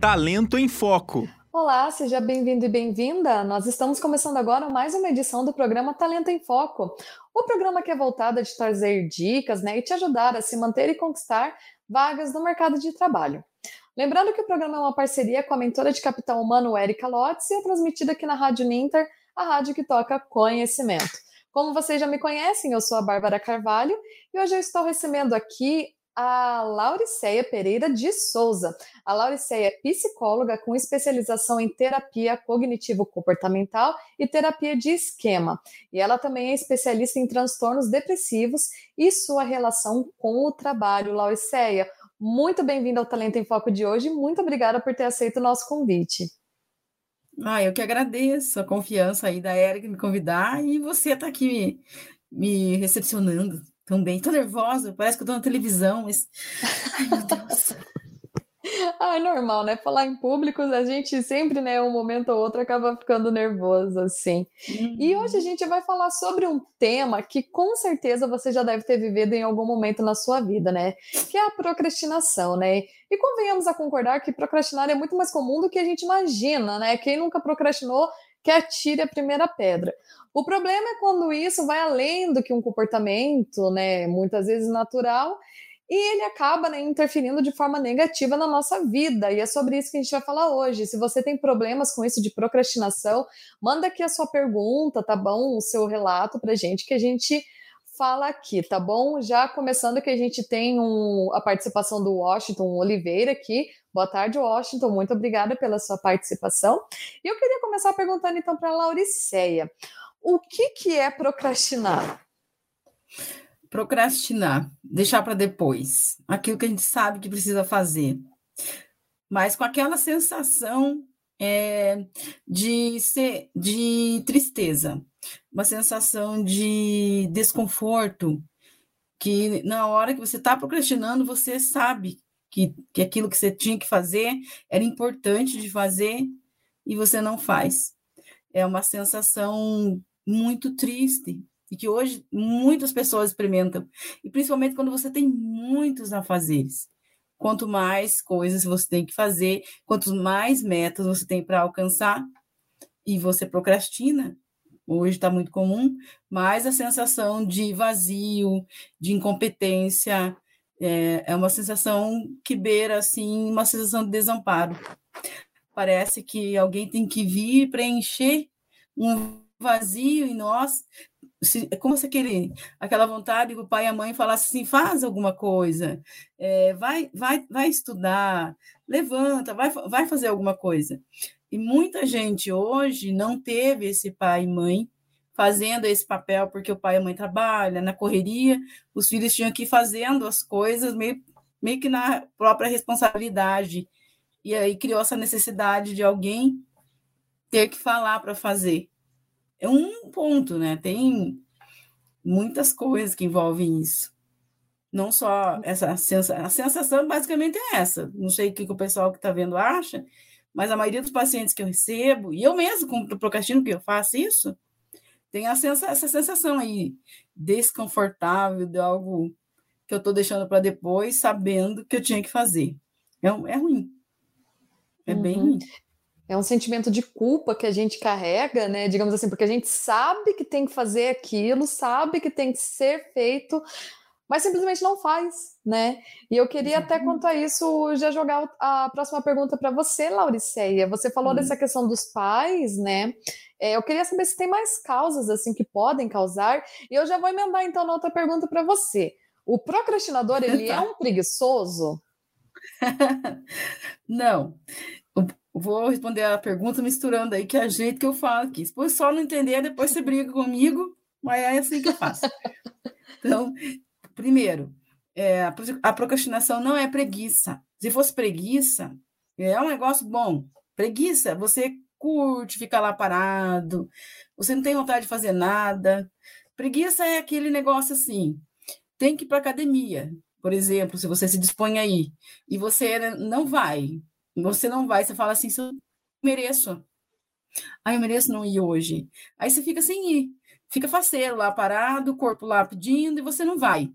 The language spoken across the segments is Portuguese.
Talento em Foco. Olá, seja bem-vindo e bem-vinda. Nós estamos começando agora mais uma edição do programa Talento em Foco. O programa que é voltado a te trazer dicas né, e te ajudar a se manter e conquistar vagas no mercado de trabalho. Lembrando que o programa é uma parceria com a mentora de capital humano Erika Lotz e é transmitido aqui na Rádio Ninter, a rádio que toca conhecimento. Como vocês já me conhecem, eu sou a Bárbara Carvalho e hoje eu estou recebendo aqui a Lauriceia Pereira de Souza. A Lauriceia é psicóloga com especialização em terapia cognitivo-comportamental e terapia de esquema. E ela também é especialista em transtornos depressivos e sua relação com o trabalho. Lauriceia, muito bem-vinda ao Talento em Foco de hoje. Muito obrigada por ter aceito o nosso convite. Ah, eu que agradeço a confiança aí da Érica me convidar e você está aqui me, me recepcionando também. Tô nervosa, parece que eu tô na televisão, mas. Ai, meu Deus. Ah, é normal, né? Falar em público, a gente sempre, né, um momento ou outro acaba ficando nervoso, assim. Uhum. E hoje a gente vai falar sobre um tema que com certeza você já deve ter vivido em algum momento na sua vida, né? Que é a procrastinação, né? E convenhamos a concordar que procrastinar é muito mais comum do que a gente imagina, né? Quem nunca procrastinou que atire a primeira pedra. O problema é quando isso vai além do que um comportamento, né, muitas vezes natural, e ele acaba né, interferindo de forma negativa na nossa vida. E é sobre isso que a gente vai falar hoje. Se você tem problemas com isso de procrastinação, manda aqui a sua pergunta, tá bom? O seu relato pra gente que a gente fala aqui, tá bom? Já começando que a gente tem um, a participação do Washington Oliveira aqui. Boa tarde, Washington. Muito obrigada pela sua participação. E eu queria começar perguntando então para a Lauriceia. O que, que é procrastinar? Procrastinar, deixar para depois, aquilo que a gente sabe que precisa fazer, mas com aquela sensação é, de, ser, de tristeza, uma sensação de desconforto, que na hora que você está procrastinando, você sabe que, que aquilo que você tinha que fazer era importante de fazer e você não faz. É uma sensação muito triste e que hoje muitas pessoas experimentam, e principalmente quando você tem muitos afazeres. Quanto mais coisas você tem que fazer, quanto mais metas você tem para alcançar, e você procrastina, hoje está muito comum, mais a sensação de vazio, de incompetência, é, é uma sensação que beira, assim, uma sensação de desamparo. Parece que alguém tem que vir preencher um vazio em nós, é como se aquele, aquela vontade que o pai e a mãe falassem assim, faz alguma coisa, é, vai, vai, vai estudar, levanta, vai, vai fazer alguma coisa. E muita gente hoje não teve esse pai e mãe fazendo esse papel, porque o pai e a mãe trabalham, na correria, os filhos tinham que ir fazendo as coisas meio, meio que na própria responsabilidade. E aí criou essa necessidade de alguém ter que falar para fazer é um ponto, né? Tem muitas coisas que envolvem isso. Não só essa sensação, a sensação basicamente é essa. Não sei o que, o pessoal que está vendo acha, mas a maioria dos pacientes que eu recebo, e eu mesmo, como procrastino, que eu faço isso, tem sensa, essa sensação aí desconfortável de algo que eu estou deixando para depois, sabendo que eu tinha que fazer. É, é ruim. É uhum. bem ruim. É um sentimento de culpa que a gente carrega, né? Digamos assim, porque a gente sabe que tem que fazer aquilo, sabe que tem que ser feito, mas simplesmente não faz, né? E eu queria até quanto a isso já jogar a próxima pergunta para você, Lauriceia. Você falou uhum. dessa questão dos pais, né? É, eu queria saber se tem mais causas assim que podem causar. E eu já vou emendar então na outra pergunta para você. O procrastinador ele é um preguiçoso? não vou responder a pergunta misturando aí, que é o jeito que eu falo aqui. Se o só não entender, depois você briga comigo, mas é assim que eu faço. Então, primeiro, é, a procrastinação não é preguiça. Se fosse preguiça, é um negócio bom. Preguiça, você curte ficar lá parado, você não tem vontade de fazer nada. Preguiça é aquele negócio assim, tem que ir para academia, por exemplo, se você se dispõe aí, e você não vai, você não vai, você fala assim, eu mereço. Ah, eu mereço não ir hoje. Aí você fica sem ir. Fica faceiro lá parado, o corpo lá pedindo e você não vai.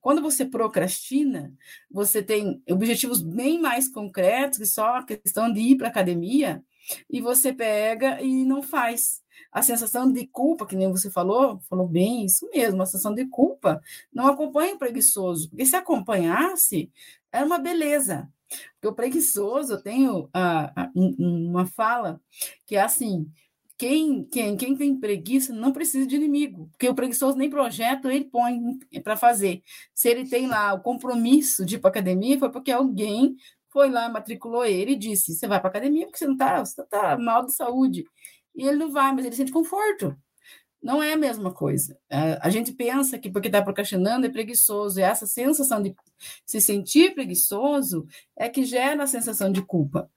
Quando você procrastina, você tem objetivos bem mais concretos que só a questão de ir para a academia, e você pega e não faz. A sensação de culpa, que nem você falou, falou bem, isso mesmo, a sensação de culpa não acompanha o preguiçoso, porque se acompanhasse, era uma beleza. Porque o preguiçoso, eu tenho a, a, uma fala que é assim: quem, quem, quem tem preguiça não precisa de inimigo, porque o preguiçoso nem projeto ele põe para fazer. Se ele tem lá o compromisso de ir para academia, foi porque alguém foi lá, matriculou ele e disse: Você vai para academia porque você não está tá mal de saúde. E ele não vai, mas ele sente conforto. Não é a mesma coisa. A gente pensa que porque está procrastinando é preguiçoso, e essa sensação de se sentir preguiçoso é que gera a sensação de culpa.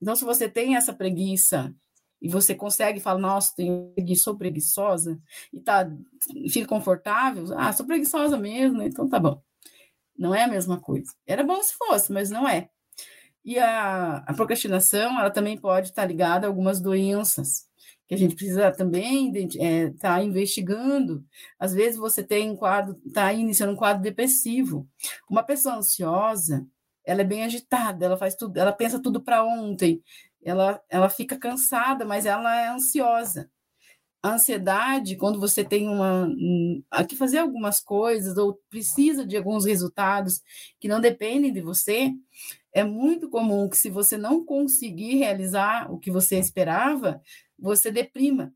Então, se você tem essa preguiça e você consegue falar, nossa, tenho preguiça, sou preguiçosa, e tá, fica confortável, ah, sou preguiçosa mesmo, então tá bom. Não é a mesma coisa. Era bom se fosse, mas não é. E a, a procrastinação, ela também pode estar ligada a algumas doenças, que a gente precisa também estar é, tá investigando. Às vezes você tem um quadro, está iniciando um quadro depressivo. Uma pessoa ansiosa, ela é bem agitada, ela faz tudo, ela pensa tudo para ontem, ela, ela fica cansada, mas ela é ansiosa. A ansiedade, quando você tem uma aqui fazer algumas coisas ou precisa de alguns resultados que não dependem de você, é muito comum que se você não conseguir realizar o que você esperava, você deprima.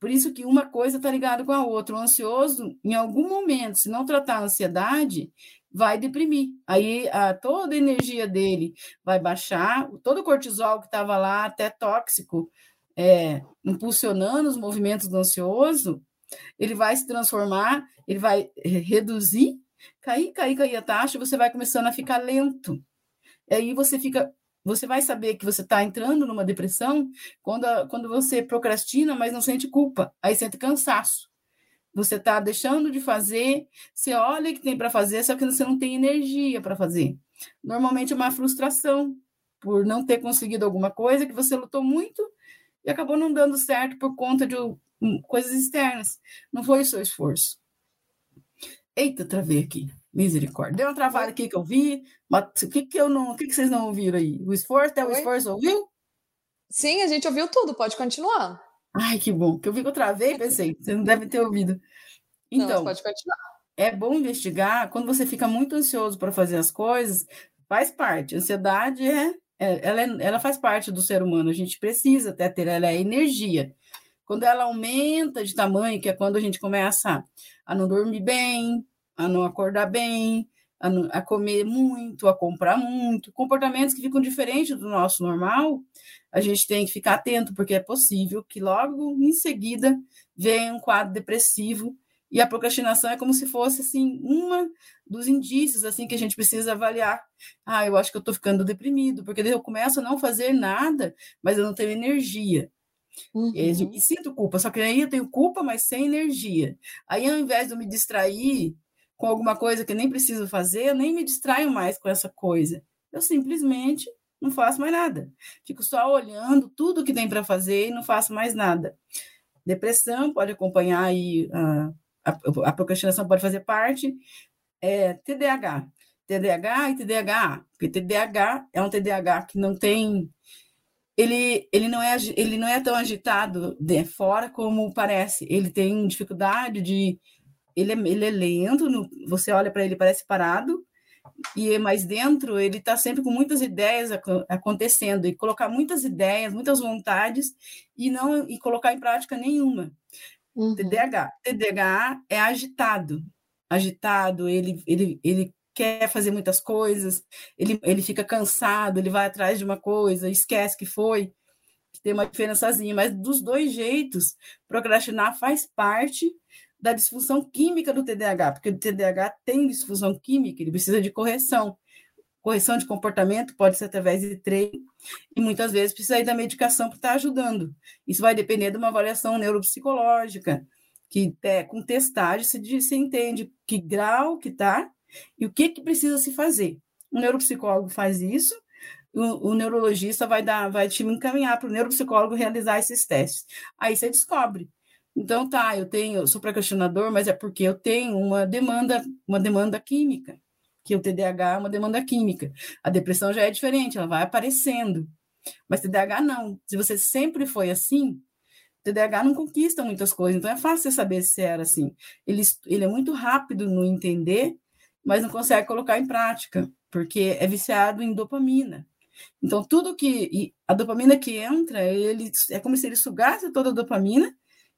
Por isso que uma coisa está ligada com a outra. O ansioso, em algum momento, se não tratar a ansiedade, vai deprimir. Aí a, toda a energia dele vai baixar, todo o cortisol que estava lá, até tóxico, é, impulsionando os movimentos do ansioso, ele vai se transformar, ele vai reduzir, cair, cair, cair a taxa, você vai começando a ficar lento. Aí você fica você vai saber que você está entrando numa depressão quando, quando você procrastina, mas não sente culpa, aí sente cansaço. Você está deixando de fazer, você olha que tem para fazer, só que você não tem energia para fazer. Normalmente é uma frustração por não ter conseguido alguma coisa que você lutou muito e acabou não dando certo por conta de um, coisas externas. Não foi o seu esforço. Eita, travei aqui. Misericórdia. Deu uma travada aqui que eu vi, mas o que, que eu não. O que, que vocês não ouviram aí? O esforço, até o esforço ouviu? Sim, a gente ouviu tudo, pode continuar. Ai, que bom. Que eu vi que eu travei, pensei, vocês não devem ter ouvido. Então, não, pode continuar. É bom investigar quando você fica muito ansioso para fazer as coisas, faz parte. A ansiedade é, é, ela, é, ela faz parte do ser humano, a gente precisa até ter, ela é energia. Quando ela aumenta de tamanho, que é quando a gente começa a não dormir bem, a não acordar bem, a, não, a comer muito, a comprar muito, comportamentos que ficam diferentes do nosso normal, a gente tem que ficar atento, porque é possível que logo em seguida venha um quadro depressivo e a procrastinação é como se fosse assim uma dos indícios assim que a gente precisa avaliar. Ah, eu acho que eu estou ficando deprimido, porque eu começo a não fazer nada, mas eu não tenho energia. Uhum. E, sinto culpa, só que aí eu tenho culpa, mas sem energia. Aí, ao invés de eu me distrair com alguma coisa que nem preciso fazer, eu nem me distraio mais com essa coisa. Eu simplesmente não faço mais nada. Fico só olhando tudo que tem para fazer e não faço mais nada. Depressão pode acompanhar aí, a, a, a procrastinação pode fazer parte. É, TDAH. TDAH e TDAH. Porque TDAH é um TDAH que não tem ele, ele, não é, ele não é tão agitado de fora como parece. Ele tem dificuldade de ele é, ele é lento, no, você olha para ele parece parado, e mais dentro ele está sempre com muitas ideias acontecendo e colocar muitas ideias, muitas vontades e não e colocar em prática nenhuma. Uhum. TDAH, TDAH é agitado, agitado, ele ele ele quer fazer muitas coisas, ele ele fica cansado, ele vai atrás de uma coisa, esquece que foi, tem uma diferençazinha, mas dos dois jeitos, procrastinar faz parte da disfunção química do TDAH, porque o TDAH tem disfunção química, ele precisa de correção. Correção de comportamento pode ser através de treino, e muitas vezes precisa ir da medicação para estar ajudando. Isso vai depender de uma avaliação neuropsicológica, que é, com testagem se, se entende que grau que está e o que, que precisa se fazer. O neuropsicólogo faz isso, o, o neurologista vai dar, vai te encaminhar para o neuropsicólogo realizar esses testes. Aí você descobre Então, tá, eu tenho, eu sou procrastinador, mas é porque eu tenho uma demanda, uma demanda química, que o TDAH é uma demanda química. A depressão já é diferente, ela vai aparecendo. Mas TDAH não. Se você sempre foi assim, TDAH não conquista muitas coisas, então é fácil saber se era assim. Ele, ele é muito rápido no entender, mas não consegue colocar em prática, porque é viciado em dopamina. Então, tudo que. a dopamina que entra, ele, é como se ele sugasse toda a dopamina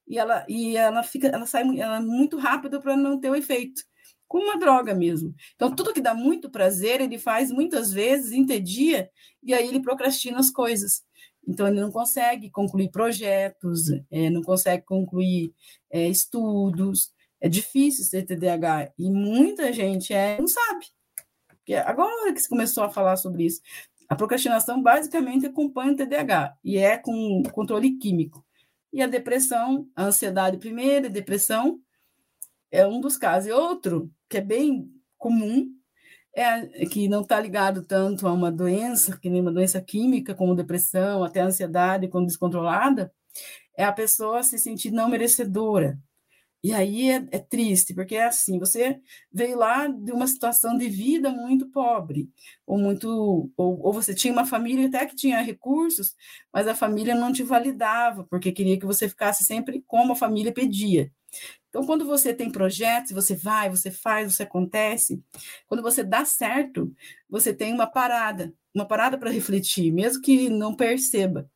e ela, e ela fica, ela sai ela é muito rápido para não ter o efeito, como uma droga mesmo. Então, tudo que dá muito prazer, ele faz muitas vezes, entedia, e aí ele procrastina as coisas. Então, ele não consegue concluir projetos, é, não consegue concluir é, estudos. É difícil ser TDAH, e muita gente é, não sabe. Porque agora que se começou a falar sobre isso, a procrastinação basicamente acompanha o TDAH, e é com controle químico. E a depressão, a ansiedade primeiro, a depressão é um dos casos. E outro, que é bem comum, é que não está ligado tanto a uma doença, que nem uma doença química, como depressão, até ansiedade, quando descontrolada, é a pessoa se sentir não merecedora. E aí é, é, triste, porque é assim, você veio lá de uma situação de vida muito pobre, ou muito, ou, ou, você tinha uma família até que tinha recursos, mas a família não te validava, porque queria que você ficasse sempre como a família pedia. Então, quando você tem projetos, você vai, você faz, você acontece, quando você dá certo, você tem uma parada, uma parada para refletir, mesmo que não perceba.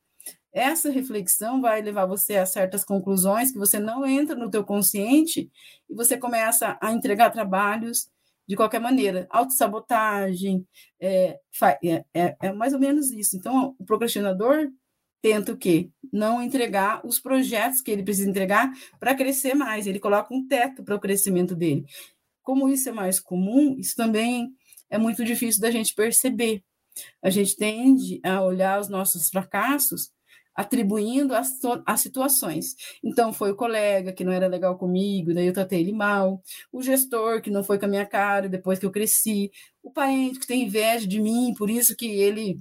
Essa reflexão vai levar você a certas conclusões que você não entra no teu consciente e você começa a entregar trabalhos de qualquer maneira, autossabotagem, é, é, é, é mais ou menos isso. Então, o procrastinador tenta o quê? Não entregar os projetos que ele precisa entregar para crescer mais. Ele coloca um teto para o crescimento dele. Como isso é mais comum, isso também é muito difícil da gente perceber. A gente tende a olhar os nossos fracassos atribuindo as, as situações. Então, foi o colega que não era legal comigo, daí eu tratei ele mal, o gestor que não foi com a minha cara depois que eu cresci, o parente que tem inveja de mim, por isso que ele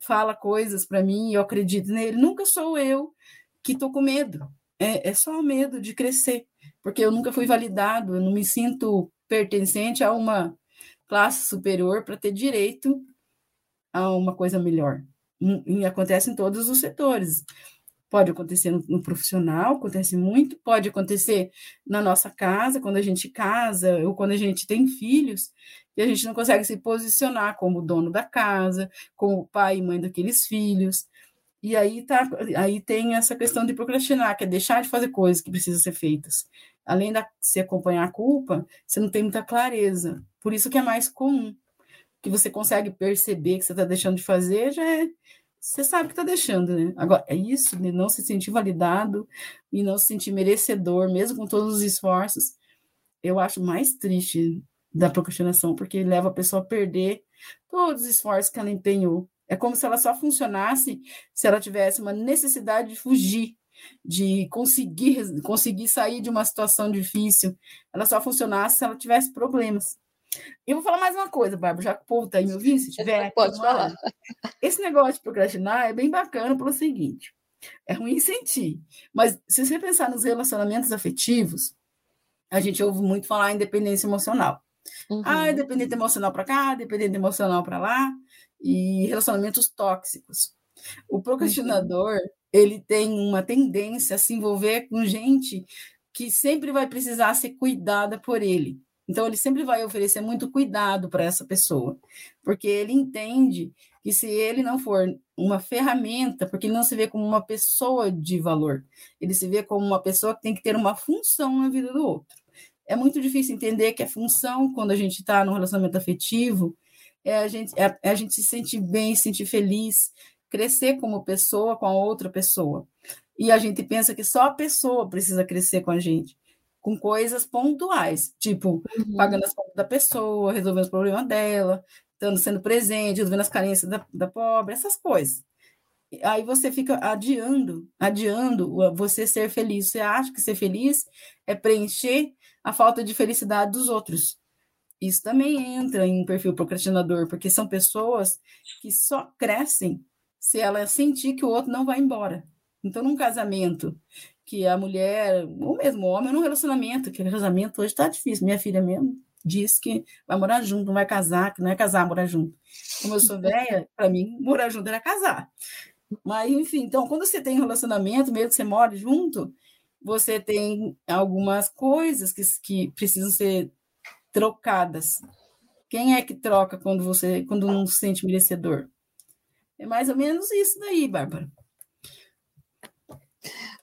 fala coisas para mim eu acredito nele. Nunca sou eu que estou com medo, é, é só o medo de crescer, porque eu nunca fui validado, eu não me sinto pertencente a uma classe superior para ter direito a uma coisa melhor e acontece em todos os setores. Pode acontecer no, no, profissional, acontece muito, pode acontecer na nossa casa, quando a gente casa, ou quando a gente tem filhos, e a gente não consegue se posicionar como dono da casa, como pai e mãe daqueles filhos. E aí, tá, aí tem essa questão de procrastinar, que é deixar de fazer coisas que precisam ser feitas. Além de se acompanhar a culpa, você não tem muita clareza. Por isso que é mais comum que você consegue perceber que você está deixando de fazer, já é, você sabe que está deixando, né? Agora, é isso, de não se sentir validado e não se sentir merecedor, mesmo com todos os esforços, eu acho mais triste da procrastinação, porque leva a pessoa a perder todos os esforços que ela empenhou. É como se ela só funcionasse se ela tivesse uma necessidade de fugir, de conseguir, conseguir sair de uma situação difícil. Ela só funcionasse se ela tivesse problemas. E vou falar mais uma coisa, Bárbara, já que o povo está aí me ouvindo, se tiver. Pode falar. Esse negócio de procrastinar é bem bacana pelo seguinte: é ruim sentir, mas se você pensar nos relacionamentos afetivos, a gente ouve muito falar em dependência emocional. Uhum. Ah, dependente emocional para cá, dependente emocional para lá, e relacionamentos tóxicos. O procrastinador, uhum. ele tem uma tendência a se envolver com gente que sempre vai precisar ser cuidada por ele. Então, ele sempre vai oferecer muito cuidado para essa pessoa, porque ele entende que se ele não for uma ferramenta, porque ele não se vê como uma pessoa de valor, ele se vê como uma pessoa que tem que ter uma função na vida do outro. É muito difícil entender que a função, quando a gente está num relacionamento afetivo, é a gente, é, é a gente se sentir bem, se sentir feliz, crescer como pessoa com a outra pessoa. E a gente pensa que só a pessoa precisa crescer com a gente com coisas pontuais, tipo uhum. pagando as contas da pessoa, resolvendo os problemas dela, estando sendo presente, resolvendo as carências da, da pobre, essas coisas. Aí você fica adiando, adiando você ser feliz. Você acha que ser feliz é preencher a falta de felicidade dos outros. Isso também entra em um perfil procrastinador, porque são pessoas que só crescem se ela sentir que o outro não vai embora. Então, num casamento que a mulher, ou mesmo o homem, num relacionamento, que casamento hoje está difícil. Minha filha mesmo diz que vai morar junto, não vai casar, que não é casar, morar junto. Como eu sou velha, para mim, morar junto era casar. Mas, enfim, então, quando você tem um relacionamento, mesmo que você mora junto, você tem algumas coisas que, que precisam ser trocadas. Quem é que troca quando você quando não se sente merecedor? É mais ou menos isso daí, Bárbara.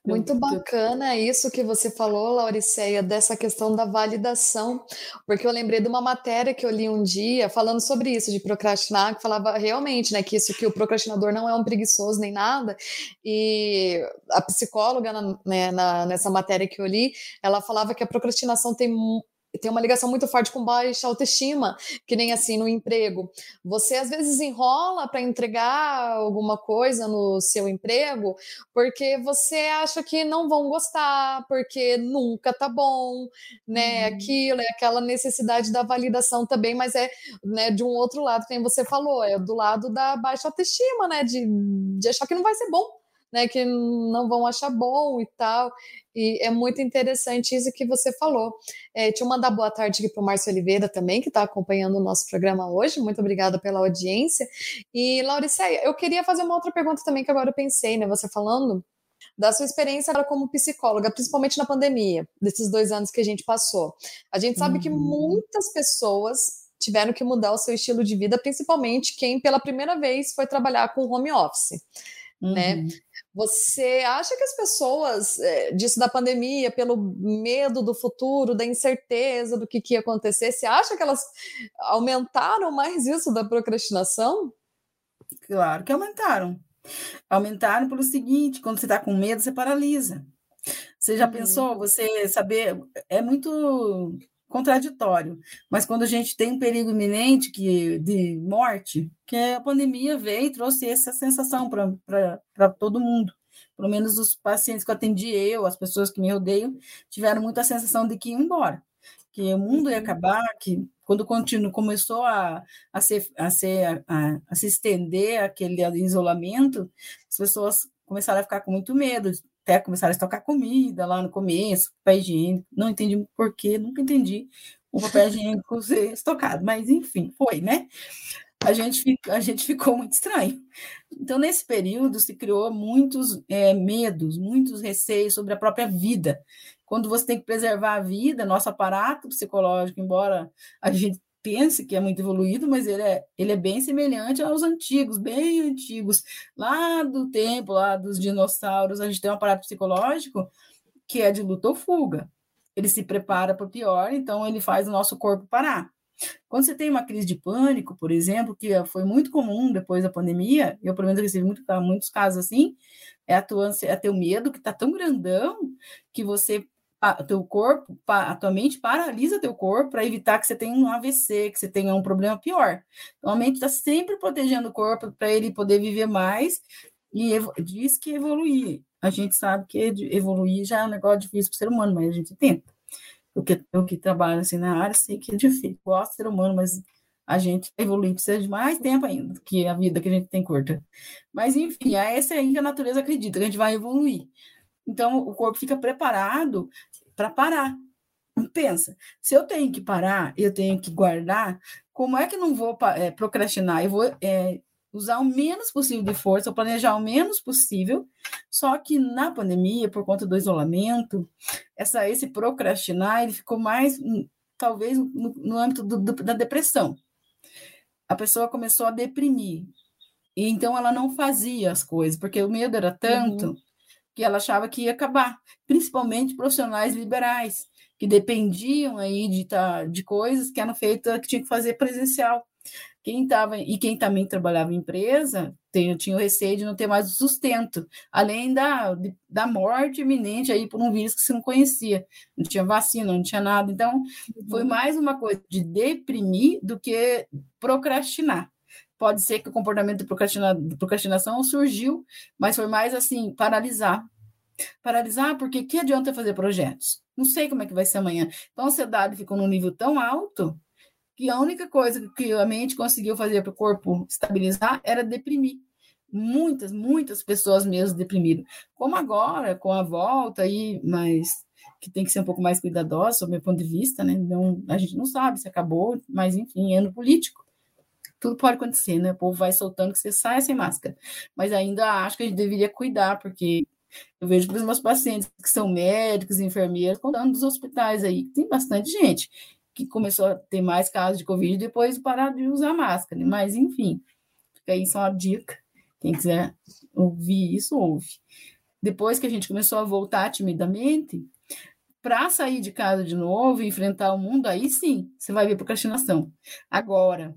Muito bacana isso que você falou, Lauriceia, dessa questão da validação, porque eu lembrei de uma matéria que eu li um dia falando sobre isso, de procrastinar, que falava realmente, né, que isso que o procrastinador não é um preguiçoso nem nada, e a psicóloga, né, na, nessa matéria que eu li, ela falava que a procrastinação tem tem uma ligação muito forte com baixa autoestima, que nem assim no emprego. Você às vezes enrola para entregar alguma coisa no seu emprego porque você acha que não vão gostar, porque nunca tá bom, né? Uhum. Aquilo é aquela necessidade da validação também, mas é né, de um outro lado, como você falou, é do lado da baixa autoestima, né? De, de achar que não vai ser bom né, que não vão achar bom e tal. E é muito interessante isso que você falou. É, deixa eu mandar boa tarde aqui para o Márcio Oliveira também, que está acompanhando o nosso programa hoje. Muito obrigada pela audiência. E, Lauriceia, eu queria fazer uma outra pergunta também que agora eu pensei, né? Você falando da sua experiência como psicóloga, principalmente na pandemia, desses dois anos que a gente passou. A gente sabe uhum. que muitas pessoas tiveram que mudar o seu estilo de vida, principalmente quem pela primeira vez foi trabalhar com home office. Né? Uhum. Né? Você acha que as pessoas, é, disso da pandemia, pelo medo do futuro, da incerteza do que, que ia acontecer, você acha que elas aumentaram mais isso da procrastinação? Claro que aumentaram. Aumentaram pelo seguinte: quando você está com medo, você paralisa. Você já uhum. pensou? Você saber. É muito contraditório. Mas quando a gente tem um perigo iminente que, de morte, que a pandemia veio e trouxe essa sensação para todo mundo. Pelo menos os pacientes que eu atendi, eu, as pessoas que me rodeiam, tiveram muita sensação de que iam embora, que o mundo ia acabar, que quando continu, começou a, a, ser, a, ser, a, a se estender aquele isolamento, as pessoas começaram a ficar com muito medo, até começaram a estocar comida lá no começo, papel higiênico, não entendi por quê, nunca entendi o papel higiênico ser estocado, mas enfim, foi, né? A gente, a gente ficou muito estranho. Então, nesse período, se criou muitos é, medos, muitos receios sobre a própria vida. Quando você tem que preservar a vida, nosso aparato psicológico, embora a gente pense que é muito evoluído, mas ele é, ele é bem semelhante aos antigos, bem antigos, lá do tempo, lá dos dinossauros, a gente tem um aparato psicológico que é de luta ou fuga. Ele se prepara para o pior, então ele faz o nosso corpo parar. Quando você tem uma crise de pânico, por exemplo, que foi muito comum depois da pandemia, eu pelo menos recebi muito, muitos casos assim, é a tua, é teu medo que está tão grandão que você teu corpo, a tua mente paralisa teu corpo para evitar que você tenha um AVC, que você tenha um problema pior. Então, a mente está sempre protegendo o corpo para ele poder viver mais e diz que evoluir. A gente sabe que evoluir já é um negócio difícil para o ser humano, mas a gente tenta. Eu que, eu que trabalho assim na área sei que é difícil. Gosto do ser humano, mas a gente evoluir precisa de mais tempo ainda que a vida que a gente tem curta. Mas, enfim, é essa aí que a natureza acredita, que a gente vai evoluir. Então, o corpo fica preparado para parar. Pensa, se eu tenho que parar, eu tenho que guardar, como é que não vou é, procrastinar? Eu vou é, usar o menos possível de força, planejar o menos possível. Só que na pandemia, por conta do isolamento, essa, esse procrastinar ele ficou mais, talvez, no, no âmbito do, do, da depressão. A pessoa começou a deprimir. E então ela não fazia as coisas, porque o medo era tanto. Uhum que ela achava que ia acabar, principalmente profissionais liberais, que dependiam aí de, de coisas que eram feitas, que tinha que fazer presencial. Quem estava e quem também trabalhava em empresa tem, tinha o receio de não ter mais o sustento, além da, de, da morte iminente aí por um vírus que você não conhecia, não tinha vacina, não tinha nada. Então, uhum. foi mais uma coisa de deprimir do que procrastinar pode ser que o comportamento de, procrastina, procrastinação surgiu, mas foi mais assim, paralisar. Paralisar, porque que adianta fazer projetos? Não sei como é que vai ser amanhã. Então, a ansiedade ficou num nível tão alto que a única coisa que a mente conseguiu fazer para o corpo estabilizar era deprimir. muitas, muitas pessoas mesmo deprimiram. Como agora, com a volta aí, mas que tem que ser um pouco mais cuidadosa, sob meu ponto de vista, né? Não, a gente não sabe se acabou, mas enfim, é ano político. Tudo pode acontecer, né? O povo vai soltando que você sai sem máscara. Mas ainda acho que a gente deveria cuidar, porque eu vejo os meus pacientes que são médicos, enfermeiros, contando dos hospitais aí, tem bastante gente que começou a ter mais casos de Covid e depois parar de usar máscara. Né? Mas, enfim, fica aí só uma dica. Quem quiser ouvir isso, ouve. Depois que a gente começou a voltar timidamente, para sair de casa de novo e enfrentar o mundo, aí sim, você vai ver procrastinação. Agora,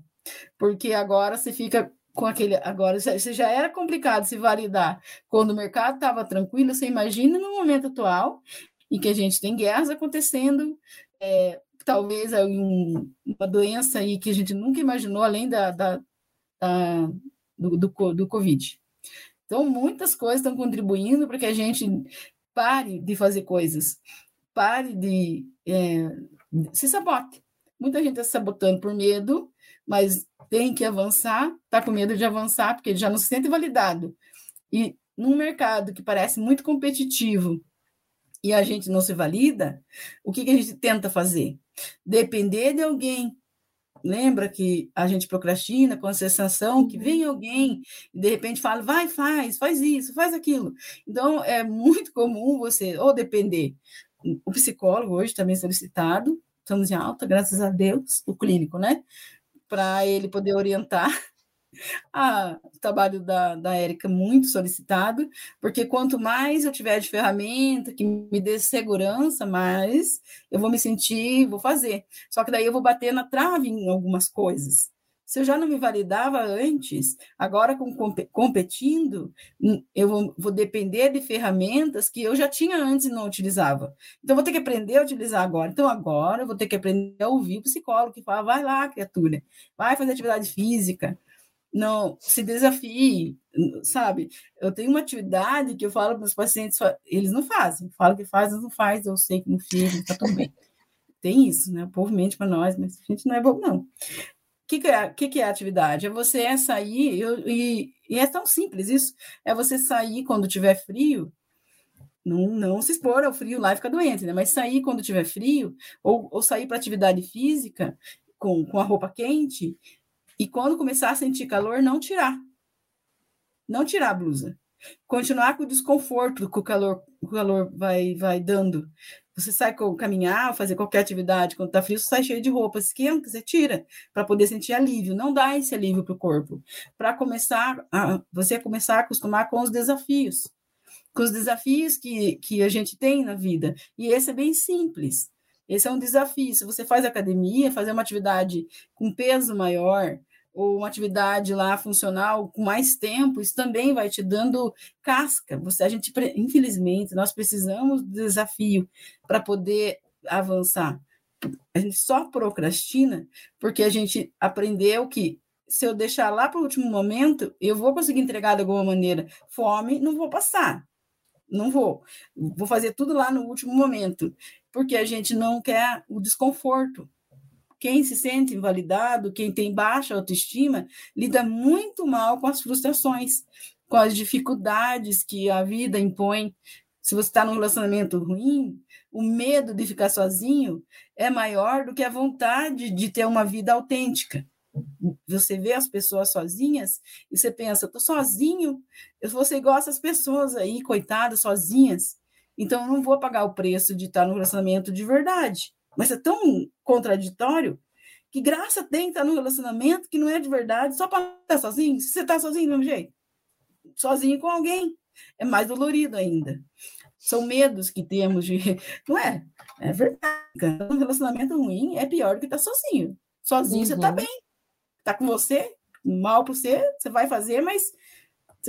porque agora você fica com aquele. Agora, você já era complicado se validar quando o mercado estava tranquilo, você imagina no momento atual, em que a gente tem guerras acontecendo, é, talvez um, uma doença aí que a gente nunca imaginou, além da, da, da do, do, do Covid. Então, muitas coisas estão contribuindo para que a gente pare de fazer coisas, pare de é, se sabote. Muita gente está se sabotando por medo, mas tem que avançar, está com medo de avançar, porque já não se sente validado. E num mercado que parece muito competitivo e a gente não se valida, o que, que a gente tenta fazer? Depender de alguém. Lembra que a gente procrastina com a sensação que vem alguém e de repente fala, vai, faz, faz isso, faz aquilo. Então, é muito comum você ou depender. O psicólogo hoje também solicitado, estamos em alta, graças a Deus, o clínico, né? Para ele poder orientar. Ah, o trabalho da, da Érica muito solicitado, porque quanto mais eu tiver de ferramenta que me dê segurança, mais eu vou me sentir, vou fazer. Só que daí eu vou bater na trave em algumas coisas. Se eu já não me validava antes, agora com, competindo, hum, eu vou, vou, depender de ferramentas que eu já tinha antes e não utilizava. Então, vou ter que aprender a utilizar agora. Então, agora eu vou ter que aprender a ouvir o psicólogo que fala: vai lá, criatura, vai fazer atividade física. Não, se desafie, sabe? Eu tenho uma atividade que eu falo para os pacientes, eles não fazem. Falo que faz, eles não faz, eu sei que não fiz, está tudo bem. Tem isso, né? O povo mente para nós, mas a gente não é bobo, não que, que, é, que, que é atividade? É você sair, eu, e, e é tão simples isso, é você sair quando tiver frio, não, não se expor ao frio lá e ficar doente, né? Mas sair quando tiver frio, ou, ou sair para atividade física com, com a roupa quente, e quando começar a sentir calor, não tirar. Não tirar a blusa. Continuar com o desconforto que o calor, o calor vai, vai dando. Você sai caminhar, fazer qualquer atividade quando está frio, você sai cheio de roupa, esquenta, você tira para poder sentir alívio. Não dá esse alívio para o corpo. Para começar, a, você começar a acostumar com os desafios, com os desafios que, que a gente tem na vida. E esse é bem simples. Esse é um desafio. Se você faz academia, fazer uma atividade com peso maior, ou uma atividade lá funcional com mais tempo, isso também vai te dando casca. Você, a gente, infelizmente, nós precisamos do desafio para poder avançar. A gente só procrastina porque a gente aprendeu que se eu deixar lá para o último momento, eu vou conseguir entregar de alguma maneira. Fome, não vou passar. Não vou. Vou fazer tudo lá no último momento, porque a gente não quer o desconforto. Quem se sente invalidado, quem tem baixa autoestima, lida muito mal com as frustrações, com as dificuldades que a vida impõe. Se você está num relacionamento ruim, o medo de ficar sozinho é maior do que a vontade de ter uma vida autêntica. Você vê as pessoas sozinhas e você pensa, estou sozinho, você gosta das pessoas aí, coitadas, sozinhas, então eu não vou pagar o preço de estar no relacionamento de verdade. Mas é tão contraditório que graça tem estar num relacionamento que não é de verdade só para estar sozinho. Se você está sozinho do mesmo jeito, sozinho com alguém, é mais dolorido ainda. São medos que temos de. Não é? É verdade. Um relacionamento ruim é pior do que estar sozinho. Sozinho uhum. você está bem. Está com você, mal para você, você vai fazer, mas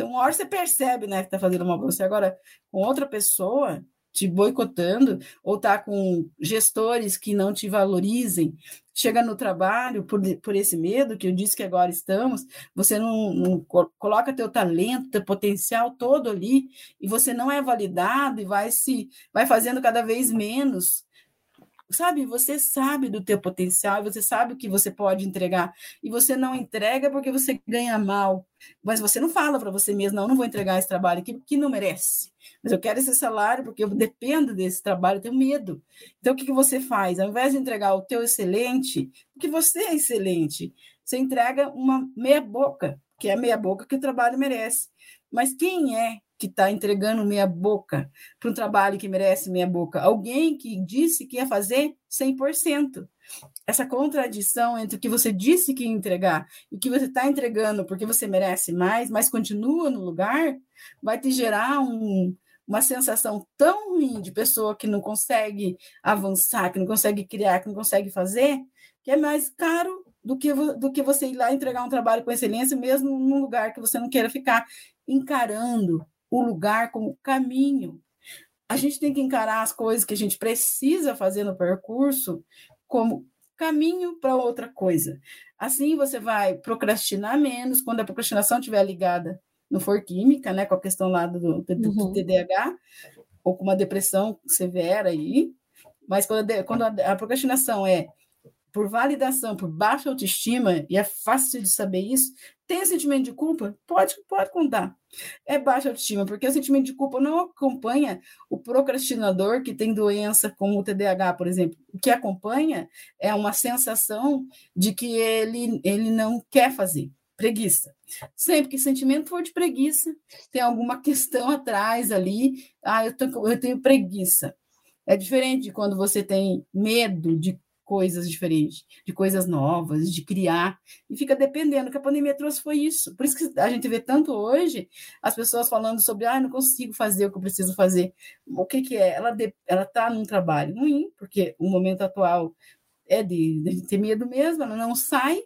uma hora você percebe né, que está fazendo mal para você. Agora, com outra pessoa, te boicotando ou tá com gestores que não te valorizem, chega no trabalho por, por esse medo que eu disse que agora estamos, você não, não coloca teu talento, teu potencial todo ali e você não é validado e vai se vai fazendo cada vez menos. Sabe, você sabe do teu potencial, você sabe o que você pode entregar, e você não entrega porque você ganha mal, mas você não fala para você mesmo, não, não vou entregar esse trabalho aqui porque não merece, mas eu quero esse salário porque eu dependo desse trabalho, eu tenho medo. Então, o que, que você faz? Ao invés de entregar o teu excelente, porque você é excelente, você entrega uma meia boca, que é a meia boca que o trabalho merece. Mas quem é que está entregando meia boca para um trabalho que merece meia boca? Alguém que disse que ia fazer 100%. Essa contradição entre o que você disse que ia entregar e o que você está entregando porque você merece mais, mas continua no lugar, vai te gerar um, uma sensação tão ruim de pessoa que não consegue avançar, que não consegue criar, que não consegue fazer, que é mais caro do que, do que você ir lá entregar um trabalho com excelência, mesmo num lugar que você não queira ficar, encarando o lugar como caminho. A gente tem que encarar as coisas que a gente precisa fazer no percurso como caminho para outra coisa. Assim você vai procrastinar menos quando a procrastinação estiver ligada, não for química, né, com a questão lá do, do, uhum. TDAH, ou com uma depressão severa aí, mas quando a, quando a, a procrastinação é por validação, por baixa autoestima, e é fácil de saber isso, tem sentimento de culpa? Pode, pode contar. É baixa autoestima, porque o sentimento de culpa não acompanha o procrastinador que tem doença como o TDAH, por exemplo. O que acompanha é uma sensação de que ele, ele não quer fazer. Preguiça. Sempre que sentimento for de preguiça, tem alguma questão atrás ali. Ah, eu, tô, eu tenho preguiça. É diferente de quando você tem medo de coisas diferentes, de coisas novas, de criar, e fica dependendo. O que a pandemia trouxe foi isso. Por isso que a gente vê tanto hoje as pessoas falando sobre, ah, não consigo fazer o que eu preciso fazer. O que, que é? Ela está num trabalho ruim, porque o momento atual é de, de ter medo mesmo, ela não sai,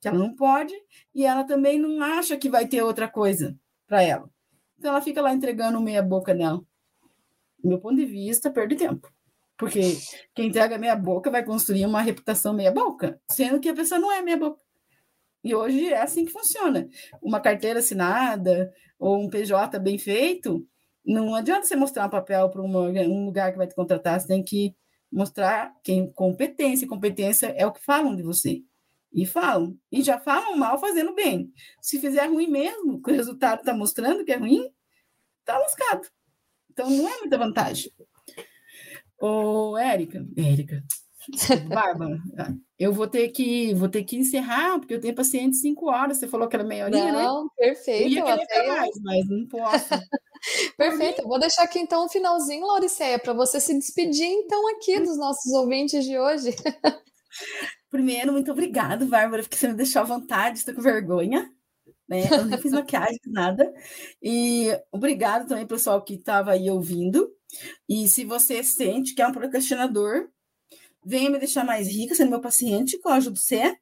que ela não pode, e ela também não acha que vai ter outra coisa para ela. Então ela fica lá entregando meia boca nela. Do meu ponto de vista, perde tempo. Porque quem entrega meia boca vai construir uma reputação meia boca, sendo que a pessoa não é meia boca. E hoje é assim que funciona. Uma carteira assinada ou um PJ bem feito, não adianta você mostrar um papel para um lugar que vai te contratar, você tem que mostrar quem competência. Competência é o que falam de você. E falam. E já falam mal fazendo bem. Se fizer ruim mesmo, que o resultado está mostrando que é ruim, está lascado. Então não é muita vantagem. Ô, Érica, Érica, Bárbara, eu vou ter que vou ter que encerrar, porque eu tenho paciente cinco horas. Você falou que era meia horinha, né? Não, perfeito. Eu ia até... mais, mas não posso. perfeito. Eu vou deixar aqui então um finalzinho, Lauriceia, para você se despedir então aqui dos nossos ouvintes de hoje. Primeiro, muito obrigado, Bárbara, porque você me deixou à vontade, estou com vergonha. Né? Eu não fiz maquiagem, nada. E obrigado também, pessoal, que estava aí ouvindo. E se você sente que é um procrastinador, venha me deixar mais rica, sendo meu paciente, que eu ajudo você.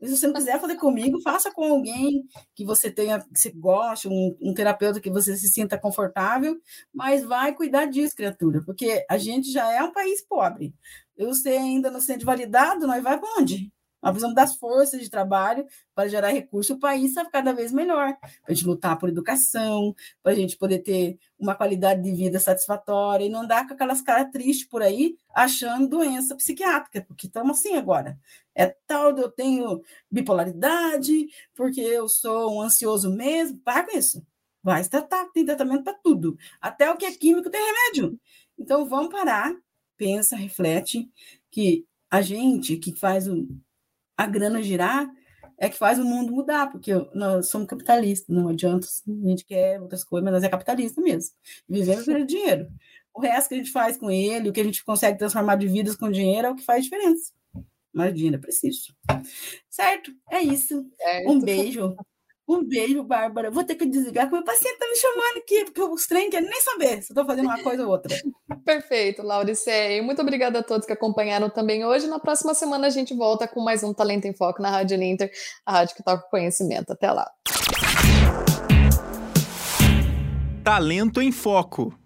E se você não quiser fazer comigo, faça com alguém que você tenha, que você goste, um, um, terapeuta que você se sinta confortável, mas vai cuidar disso, criatura, porque a gente já é um país pobre. Eu sei ainda não sendo validado, nós vai para onde? Nós precisamos das forças de trabalho para gerar recurso, o país vai cada vez melhor, para a gente lutar por educação, para a gente poder ter uma qualidade de vida satisfatória e não andar com aquelas caras tristes por aí, achando doença psiquiátrica, porque estamos assim agora. É tal, eu tenho bipolaridade, porque eu sou um ansioso mesmo, para com isso. Vai se tratar, tem tratamento para tudo. Até o que é químico tem remédio. Então vamos parar, pensa, reflete, que a gente que faz o, a grana girar é que faz o mundo mudar, porque nós somos capitalistas, não adianta, a gente quer outras coisas, mas nós é capitalista mesmo. Vivemos pelo dinheiro. O resto que a gente faz com ele, o que a gente consegue transformar de vidas com dinheiro é o que faz diferença. Imagina, é preciso. Certo? É isso. Certo. Um beijo. Um beijo, Bárbara. Vou ter que desligar, porque o meu paciente está me chamando aqui, porque os trem querem nem saber se eu estou fazendo uma coisa ou outra. Perfeito, Laurice. Muito obrigada a todos que acompanharam também hoje. Na próxima semana a gente volta com mais um Talento em Foco na Rádio Ninter, a rádio que toca conhecimento. Até lá. Talento em Foco.